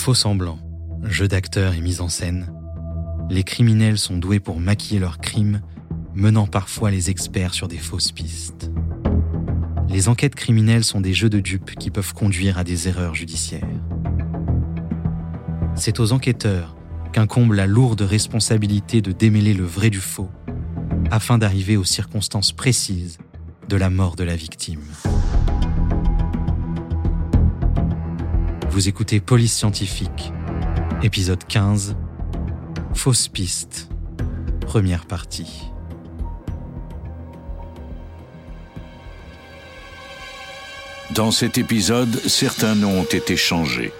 Faux semblants, jeu d'acteurs et mise en scène, les criminels sont doués pour maquiller leurs crimes, menant parfois les experts sur des fausses pistes. Les enquêtes criminelles sont des jeux de dupes qui peuvent conduire à des erreurs judiciaires. C'est aux enquêteurs qu'incombe la lourde responsabilité de démêler le vrai du faux, afin d'arriver aux circonstances précises de la mort de la victime. Vous écoutez Police Scientifique, épisode 15, Fausse piste, première partie. Dans cet épisode, certains noms ont été changés.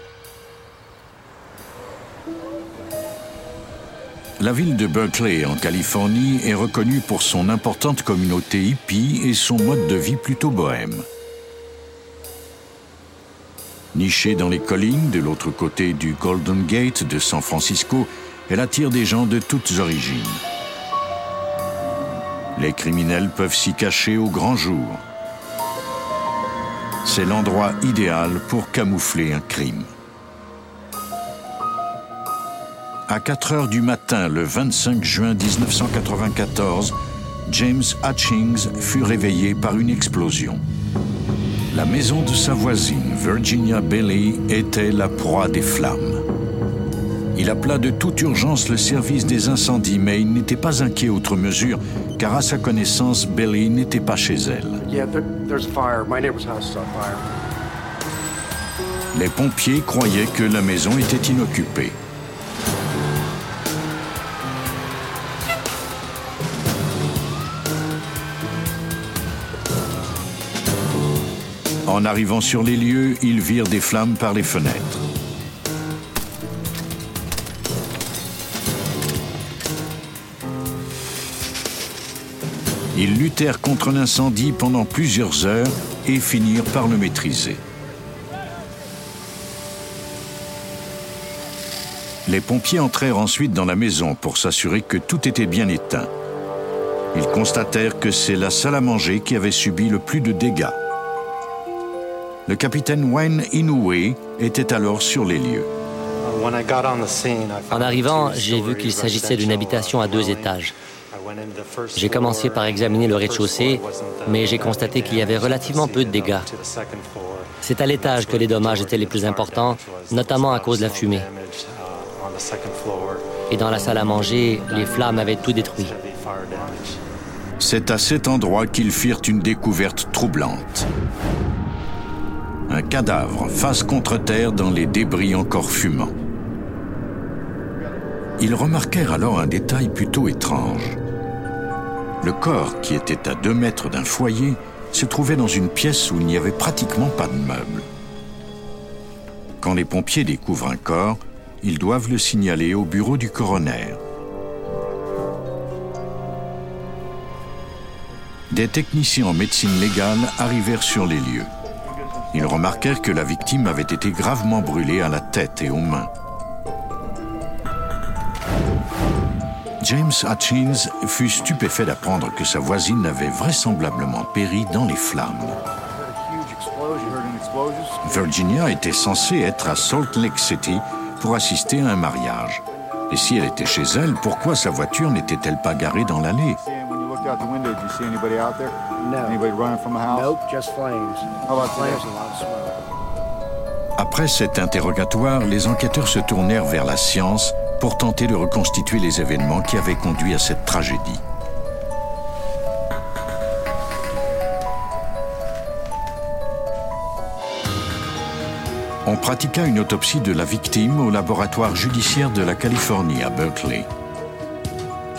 La ville de Berkeley, en Californie, est reconnue pour son importante communauté hippie et son mode de vie plutôt bohème. Nichée dans les collines de l'autre côté du Golden Gate de San Francisco, elle attire des gens de toutes origines. Les criminels peuvent s'y cacher au grand jour. C'est l'endroit idéal pour camoufler un crime. À 4 heures du matin, le 25 juin 1994, James Hutchings fut réveillé par une explosion. La maison de sa voisine, Virginia Bailey, était la proie des flammes. Il appela de toute urgence le service des incendies, mais il n'était pas inquiet outre mesure, car à sa connaissance, Bailey n'était pas chez elle. Les pompiers croyaient que la maison était inoccupée. En arrivant sur les lieux, ils virent des flammes par les fenêtres. Ils luttèrent contre l'incendie pendant plusieurs heures et finirent par le maîtriser. Les pompiers entrèrent ensuite dans la maison pour s'assurer que tout était bien éteint. Ils constatèrent que c'est la salle à manger qui avait subi le plus de dégâts. Le capitaine Wayne Inoue était alors sur les lieux. En arrivant, j'ai vu qu'il s'agissait d'une habitation à deux étages. J'ai commencé par examiner le rez-de-chaussée, mais j'ai constaté qu'il y avait relativement peu de dégâts. C'est à l'étage que les dommages étaient les plus importants, notamment à cause de la fumée. Et dans la salle à manger, les flammes avaient tout détruit. C'est à cet endroit qu'ils firent une découverte troublante. Un cadavre face contre terre dans les débris encore fumants. Ils remarquèrent alors un détail plutôt étrange. Le corps, qui était à deux mètres d'un foyer, se trouvait dans une pièce où il n'y avait pratiquement pas de meubles. Quand les pompiers découvrent un corps, ils doivent le signaler au bureau du coroner. Des techniciens en médecine légale arrivèrent sur les lieux. Ils remarquèrent que la victime avait été gravement brûlée à la tête et aux mains. James Hutchins fut stupéfait d'apprendre que sa voisine avait vraisemblablement péri dans les flammes. Virginia était censée être à Salt Lake City pour assister à un mariage. Et si elle était chez elle, pourquoi sa voiture n'était-elle pas garée dans l'allée? Après cet interrogatoire, les enquêteurs se tournèrent vers la science pour tenter de reconstituer les événements qui avaient conduit à cette tragédie. On pratiqua une autopsie de la victime au laboratoire judiciaire de la Californie à Berkeley.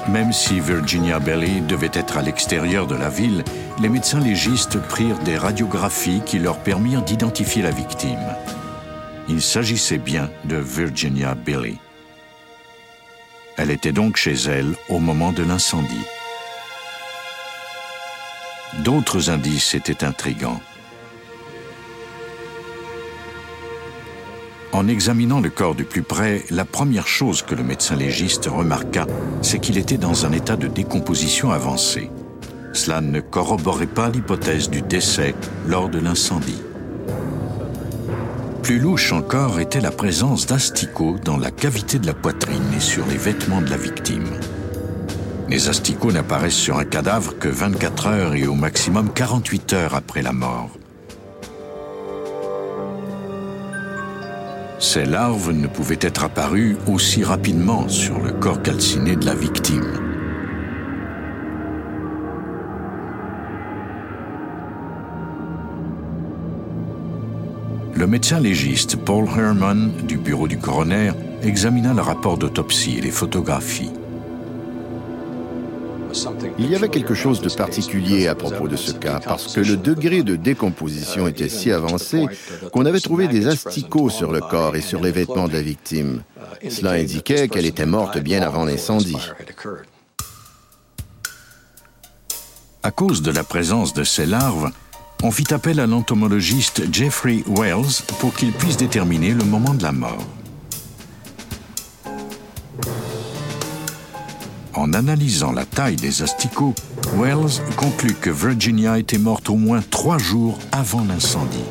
Même si Virginia Bailey devait être à l'extérieur de la ville, les médecins légistes prirent des radiographies qui leur permirent d'identifier la victime. Il s'agissait bien de Virginia Bailey. Elle était donc chez elle au moment de l'incendie. D'autres indices étaient intrigants. En examinant le corps de plus près, la première chose que le médecin légiste remarqua, c'est qu'il était dans un état de décomposition avancé. Cela ne corroborait pas l'hypothèse du décès lors de l'incendie. Plus louche encore était la présence d'asticots dans la cavité de la poitrine et sur les vêtements de la victime. Les asticots n'apparaissent sur un cadavre que 24 heures et au maximum 48 heures après la mort. Ces larves ne pouvaient être apparues aussi rapidement sur le corps calciné de la victime. Le médecin légiste Paul Herman du bureau du coroner examina le rapport d'autopsie et les photographies. Il y avait quelque chose de particulier à propos de ce cas, parce que le degré de décomposition était si avancé qu'on avait trouvé des asticots sur le corps et sur les vêtements de la victime. Cela indiquait qu'elle était morte bien avant l'incendie. À cause de la présence de ces larves, on fit appel à l'entomologiste Jeffrey Wells pour qu'il puisse déterminer le moment de la mort. En analysant la taille des asticots, Wells conclut que Virginia était morte au moins trois jours avant l'incendie.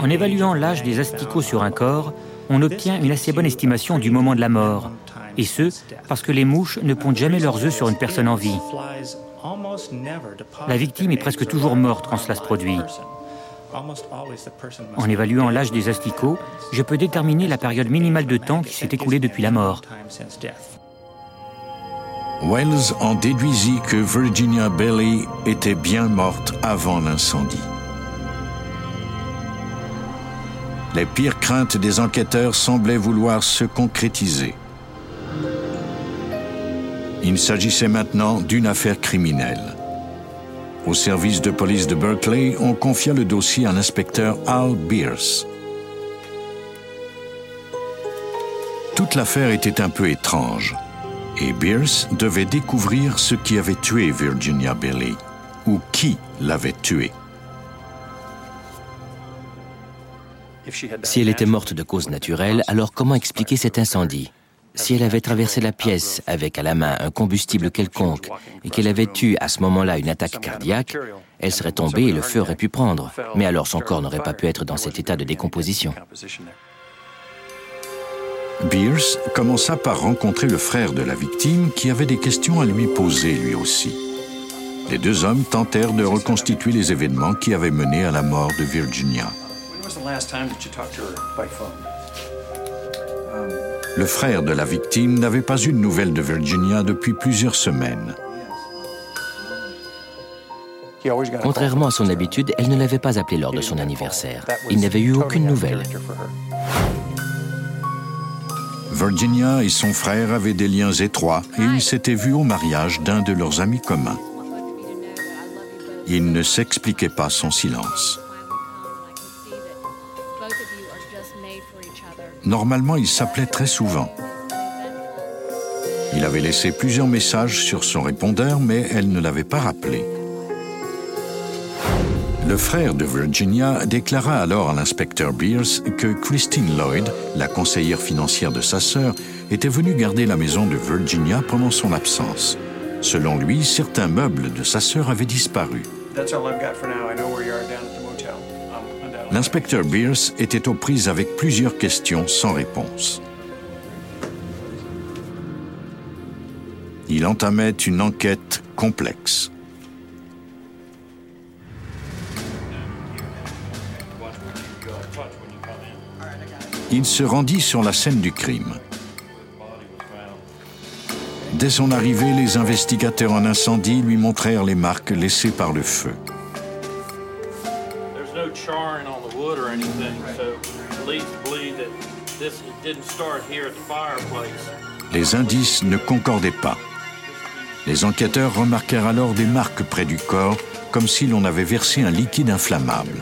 En évaluant l'âge des asticots sur un corps, on obtient une assez bonne estimation du moment de la mort, et ce, parce que les mouches ne pondent jamais leurs œufs sur une personne en vie. La victime est presque toujours morte quand cela se produit. En évaluant l'âge des asticots, je peux déterminer la période minimale de temps qui s'est écoulée depuis la mort. Wells en déduisit que Virginia Bailey était bien morte avant l'incendie. Les pires craintes des enquêteurs semblaient vouloir se concrétiser. Il s'agissait maintenant d'une affaire criminelle. Au service de police de Berkeley, on confia le dossier à l'inspecteur Al Beers. Toute l'affaire était un peu étrange, et Beers devait découvrir ce qui avait tué Virginia Bailey, ou qui l'avait tuée. Si elle était morte de cause naturelle, alors comment expliquer cet incendie? Si elle avait traversé la pièce avec à la main un combustible quelconque et qu'elle avait eu à ce moment-là une attaque cardiaque, elle serait tombée et le feu aurait pu prendre. Mais alors son corps n'aurait pas pu être dans cet état de décomposition. Beers commença par rencontrer le frère de la victime qui avait des questions à lui poser lui aussi. Les deux hommes tentèrent de reconstituer les événements qui avaient mené à la mort de Virginia. Le frère de la victime n'avait pas eu de nouvelles de Virginia depuis plusieurs semaines. Contrairement à son habitude, elle ne l'avait pas appelé lors de son anniversaire. Il n'avait eu aucune nouvelle. Virginia et son frère avaient des liens étroits et ils s'étaient vus au mariage d'un de leurs amis communs. Il ne s'expliquait pas son silence. Normalement, il s'appelait très souvent. Il avait laissé plusieurs messages sur son répondeur, mais elle ne l'avait pas rappelé. Le frère de Virginia déclara alors à l'inspecteur Beers que Christine Lloyd, la conseillère financière de sa sœur, était venue garder la maison de Virginia pendant son absence. Selon lui, certains meubles de sa sœur avaient disparu. L'inspecteur Beers était aux prises avec plusieurs questions sans réponse. Il entamait une enquête complexe. Il se rendit sur la scène du crime. Dès son arrivée, les investigateurs en incendie lui montrèrent les marques laissées par le feu. Les indices ne concordaient pas. Les enquêteurs remarquèrent alors des marques près du corps, comme si l'on avait versé un liquide inflammable.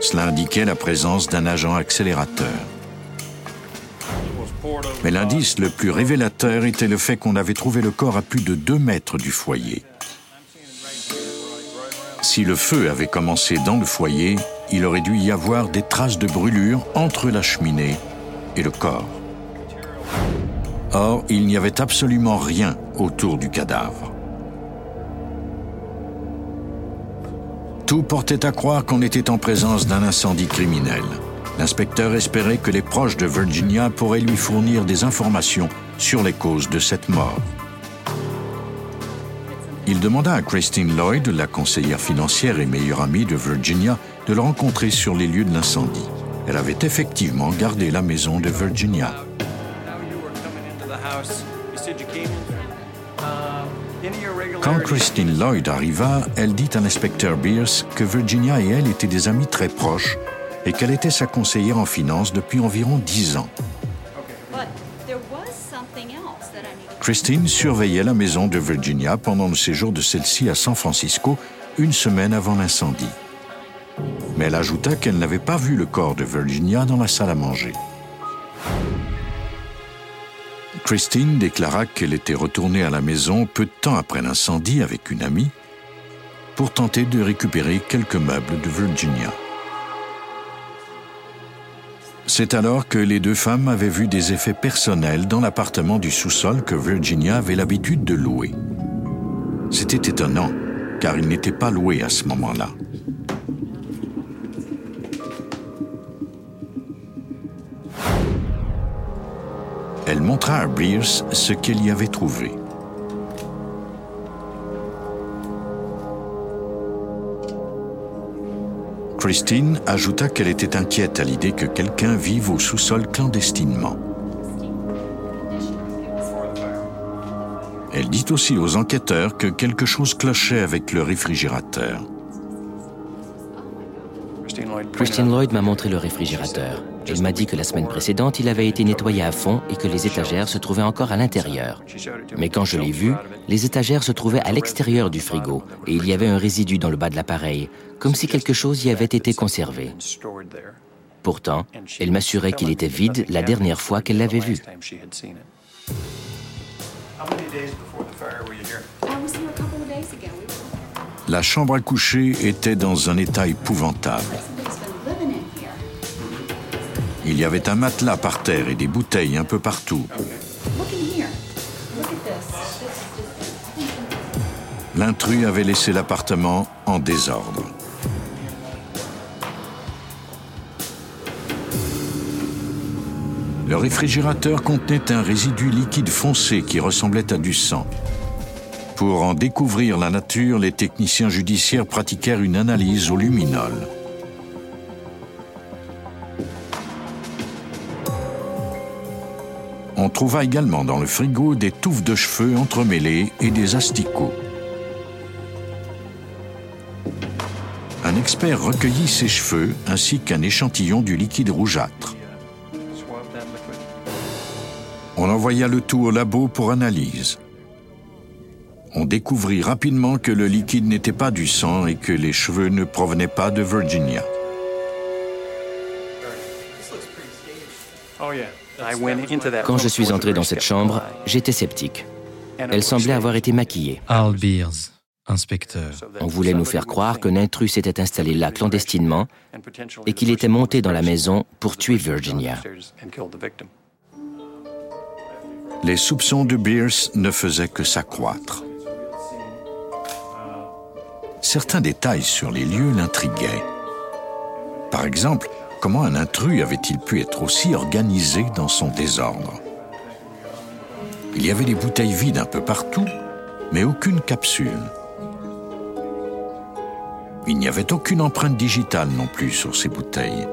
Cela indiquait la présence d'un agent accélérateur. Mais l'indice le plus révélateur était le fait qu'on avait trouvé le corps à plus de deux mètres du foyer. Si le feu avait commencé dans le foyer, il aurait dû y avoir des traces de brûlure entre la cheminée et le corps. Or, il n'y avait absolument rien autour du cadavre. Tout portait à croire qu'on était en présence d'un incendie criminel. L'inspecteur espérait que les proches de Virginia pourraient lui fournir des informations sur les causes de cette mort. Il demanda à Christine Lloyd, la conseillère financière et meilleure amie de Virginia, de le rencontrer sur les lieux de l'incendie. Elle avait effectivement gardé la maison de Virginia. Quand Christine Lloyd arriva, elle dit à l'inspecteur Beers que Virginia et elle étaient des amis très proches et qu'elle était sa conseillère en finance depuis environ dix ans. Christine surveillait la maison de Virginia pendant le séjour de celle-ci à San Francisco, une semaine avant l'incendie. Mais elle ajouta qu'elle n'avait pas vu le corps de Virginia dans la salle à manger. Christine déclara qu'elle était retournée à la maison peu de temps après l'incendie avec une amie pour tenter de récupérer quelques meubles de Virginia. C'est alors que les deux femmes avaient vu des effets personnels dans l'appartement du sous-sol que Virginia avait l'habitude de louer. C'était étonnant, car il n'était pas loué à ce moment-là. Elle montra à Beers ce qu'elle y avait trouvé. Christine ajouta qu'elle était inquiète à l'idée que quelqu'un vive au sous-sol clandestinement. Elle dit aussi aux enquêteurs que quelque chose clochait avec le réfrigérateur. Christine Lloyd m'a montré le réfrigérateur. Elle m'a dit que la semaine précédente, il avait été nettoyé à fond et que les étagères se trouvaient encore à l'intérieur. Mais quand je l'ai vu, les étagères se trouvaient à l'extérieur du frigo et il y avait un résidu dans le bas de l'appareil, comme si quelque chose y avait été conservé. Pourtant, elle m'assurait qu'il était vide la dernière fois qu'elle l'avait vu. La chambre à coucher était dans un état épouvantable. Il y avait un matelas par terre et des bouteilles un peu partout. L'intrus avait laissé l'appartement en désordre. Le réfrigérateur contenait un résidu liquide foncé qui ressemblait à du sang. Pour en découvrir la nature, les techniciens judiciaires pratiquèrent une analyse au luminol. On trouva également dans le frigo des touffes de cheveux entremêlées et des asticots. Expert recueillit ces cheveux ainsi qu'un échantillon du liquide rougeâtre. On envoya le tout au labo pour analyse. On découvrit rapidement que le liquide n'était pas du sang et que les cheveux ne provenaient pas de Virginia. Quand je suis entré dans cette chambre, j'étais sceptique. Elle semblait avoir été maquillée. Al Beers, inspecteur. On voulait nous faire croire qu'un intrus s'était installé là clandestinement et qu'il était monté dans la maison pour tuer Virginia. Les soupçons de Beers ne faisaient que s'accroître. Certains détails sur les lieux l'intriguaient. Par exemple, Comment un intrus avait-il pu être aussi organisé dans son désordre? Il y avait des bouteilles vides un peu partout, mais aucune capsule. Il n'y avait aucune empreinte digitale non plus sur ces bouteilles.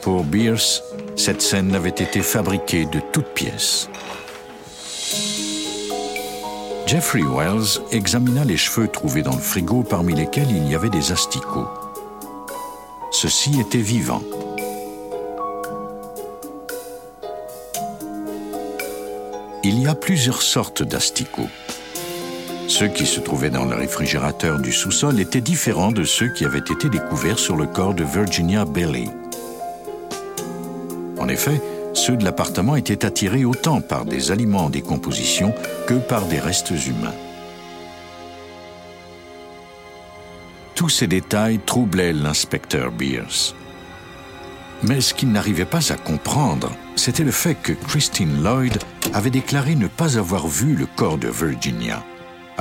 Pour Beers, cette scène avait été fabriquée de toutes pièces. Jeffrey Wells examina les cheveux trouvés dans le frigo parmi lesquels il y avait des asticots. Ceci était vivant. Il y a plusieurs sortes d'asticots. Ceux qui se trouvaient dans le réfrigérateur du sous-sol étaient différents de ceux qui avaient été découverts sur le corps de Virginia Bailey. En effet, ceux de l'appartement étaient attirés autant par des aliments en décomposition que par des restes humains. Tous ces détails troublaient l'inspecteur Beers. Mais ce qu'il n'arrivait pas à comprendre, c'était le fait que Christine Lloyd avait déclaré ne pas avoir vu le corps de Virginia.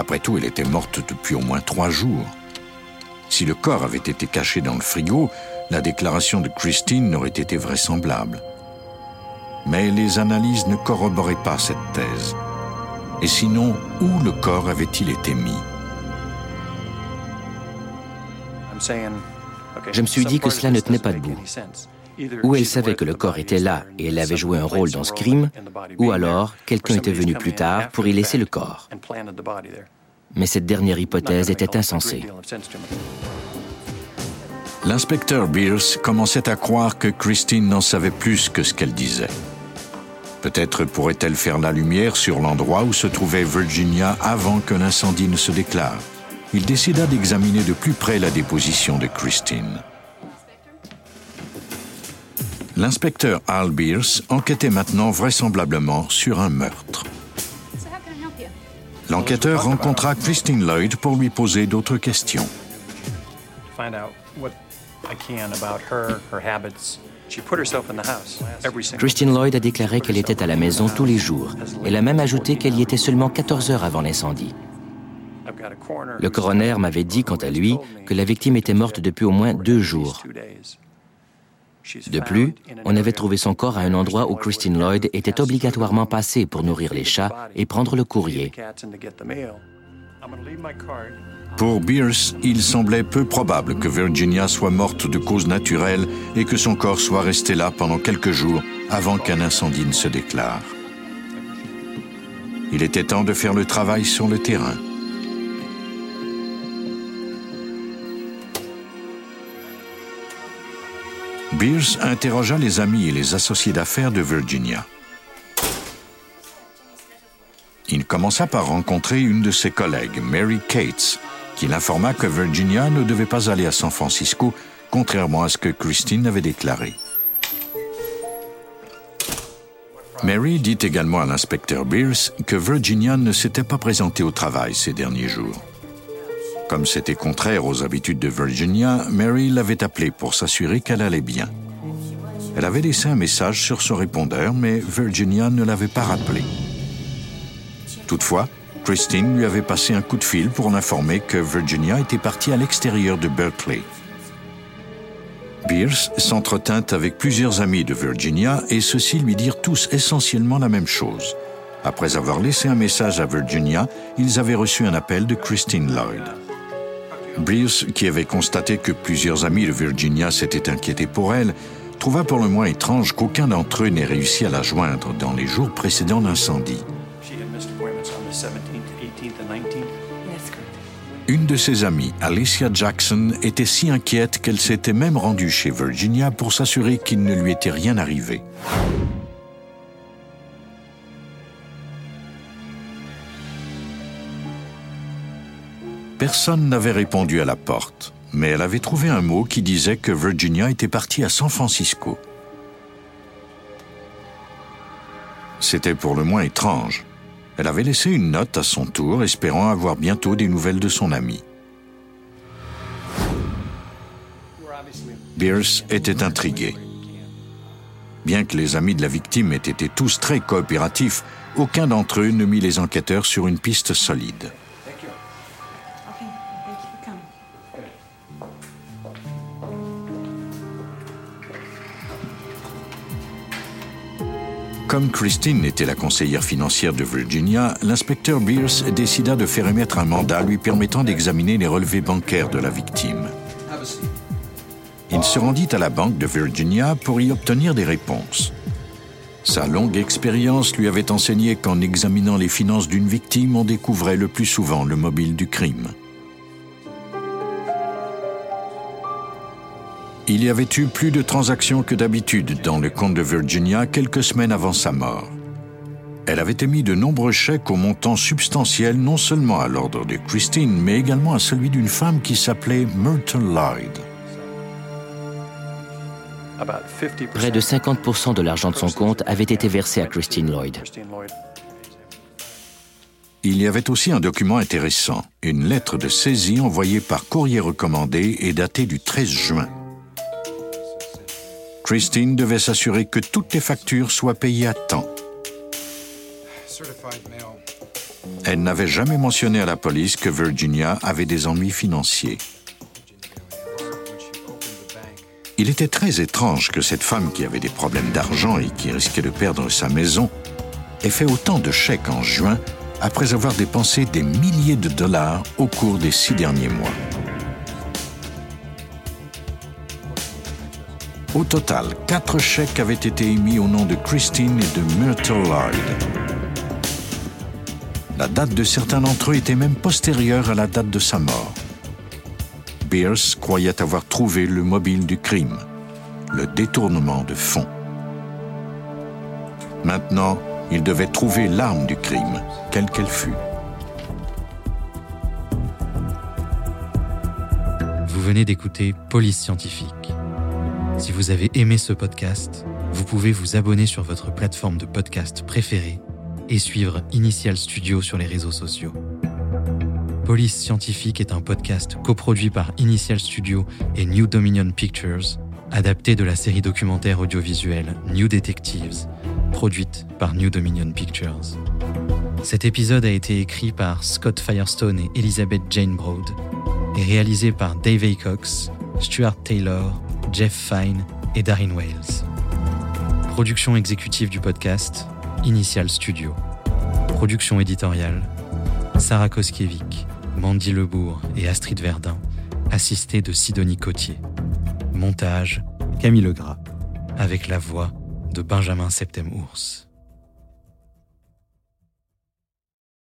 Après tout, elle était morte depuis au moins trois jours. Si le corps avait été caché dans le frigo, la déclaration de Christine n'aurait été vraisemblable. Mais les analyses ne corroboraient pas cette thèse. Et sinon, où le corps avait-il été mis? Je me suis dit que cela ne tenait pas debout. Ou elle savait que le corps était là et elle avait joué un rôle dans ce crime, ou alors quelqu'un était venu plus tard pour y laisser le corps. Mais cette dernière hypothèse était insensée. L'inspecteur Beers commençait à croire que Christine n'en savait plus que ce qu'elle disait. Peut-être pourrait-elle faire la lumière sur l'endroit où se trouvait Virginia avant que l'incendie ne se déclare. Il décida d'examiner de plus près la déposition de Christine. L'inspecteur Al Beers enquêtait maintenant vraisemblablement sur un meurtre. L'enquêteur rencontra Christine Lloyd pour lui poser d'autres questions. Christine Lloyd a déclaré qu'elle était à la maison tous les jours. Elle a même ajouté qu'elle y était seulement 14 heures avant l'incendie. Le coroner m'avait dit, quant à lui, que la victime était morte depuis au moins deux jours. De plus, on avait trouvé son corps à un endroit où Christine Lloyd était obligatoirement passée pour nourrir les chats et prendre le courrier. Pour Bierce, il semblait peu probable que Virginia soit morte de cause naturelle et que son corps soit resté là pendant quelques jours avant qu'un incendie ne se déclare. Il était temps de faire le travail sur le terrain. Beers interrogea les amis et les associés d'affaires de Virginia. Il commença par rencontrer une de ses collègues, Mary Cates, qui l'informa que Virginia ne devait pas aller à San Francisco, contrairement à ce que Christine avait déclaré. Mary dit également à l'inspecteur Beers que Virginia ne s'était pas présentée au travail ces derniers jours. Comme c'était contraire aux habitudes de Virginia, Mary l'avait appelée pour s'assurer qu'elle allait bien. Elle avait laissé un message sur son répondeur, mais Virginia ne l'avait pas rappelé. Toutefois, Christine lui avait passé un coup de fil pour l'informer que Virginia était partie à l'extérieur de Berkeley. Beers s'entretint avec plusieurs amis de Virginia et ceux-ci lui dirent tous essentiellement la même chose. Après avoir laissé un message à Virginia, ils avaient reçu un appel de Christine Lloyd. Bruce, qui avait constaté que plusieurs amis de Virginia s'étaient inquiétés pour elle, trouva pour le moins étrange qu'aucun d'entre eux n'ait réussi à la joindre dans les jours précédents l'incendie. Une de ses amies, Alicia Jackson, était si inquiète qu'elle s'était même rendue chez Virginia pour s'assurer qu'il ne lui était rien arrivé. Personne n'avait répondu à la porte, mais elle avait trouvé un mot qui disait que Virginia était partie à San Francisco. C'était pour le moins étrange. Elle avait laissé une note à son tour, espérant avoir bientôt des nouvelles de son ami. Bierce était intrigué. Bien que les amis de la victime aient été tous très coopératifs, aucun d'entre eux ne mit les enquêteurs sur une piste solide. Comme Christine était la conseillère financière de Virginia, l'inspecteur Beers décida de faire émettre un mandat lui permettant d'examiner les relevés bancaires de la victime. Il se rendit à la banque de Virginia pour y obtenir des réponses. Sa longue expérience lui avait enseigné qu'en examinant les finances d'une victime, on découvrait le plus souvent le mobile du crime. Il y avait eu plus de transactions que d'habitude dans le compte de Virginia quelques semaines avant sa mort. Elle avait émis de nombreux chèques au montant substantiel non seulement à l'ordre de Christine, mais également à celui d'une femme qui s'appelait Myrtle Lloyd. Près de 50% de l'argent de son compte avait été versé à Christine Lloyd. Il y avait aussi un document intéressant, une lettre de saisie envoyée par courrier recommandé et datée du 13 juin. Christine devait s'assurer que toutes les factures soient payées à temps. Elle n'avait jamais mentionné à la police que Virginia avait des ennuis financiers. Il était très étrange que cette femme qui avait des problèmes d'argent et qui risquait de perdre sa maison ait fait autant de chèques en juin après avoir dépensé des milliers de dollars au cours des six derniers mois. Au total, quatre chèques avaient été émis au nom de Christine et de Myrtle Lloyd. La date de certains d'entre eux était même postérieure à la date de sa mort. Pierce croyait avoir trouvé le mobile du crime, le détournement de fonds. Maintenant, il devait trouver l'arme du crime, quelle qu'elle fût. Vous venez d'écouter Police Scientifique. Si vous avez aimé ce podcast, vous pouvez vous abonner sur votre plateforme de podcast préférée et suivre Initial Studio sur les réseaux sociaux. Police Scientifique est un podcast coproduit par Initial Studio et New Dominion Pictures, adapté de la série documentaire audiovisuelle New Detectives, produite par New Dominion Pictures. Cet épisode a été écrit par Scott Firestone et Elizabeth Jane Broad et réalisé par Dave Acox, Stuart Taylor, Jeff Fine et Darren Wales. Production exécutive du podcast, Initial Studio. Production éditoriale, Sarah Koskiewicz. Mandy Lebourg et Astrid Verdun, assistée de Sidonie Cotier. Montage, Camille Legras, avec la voix de Benjamin Septem-Ours.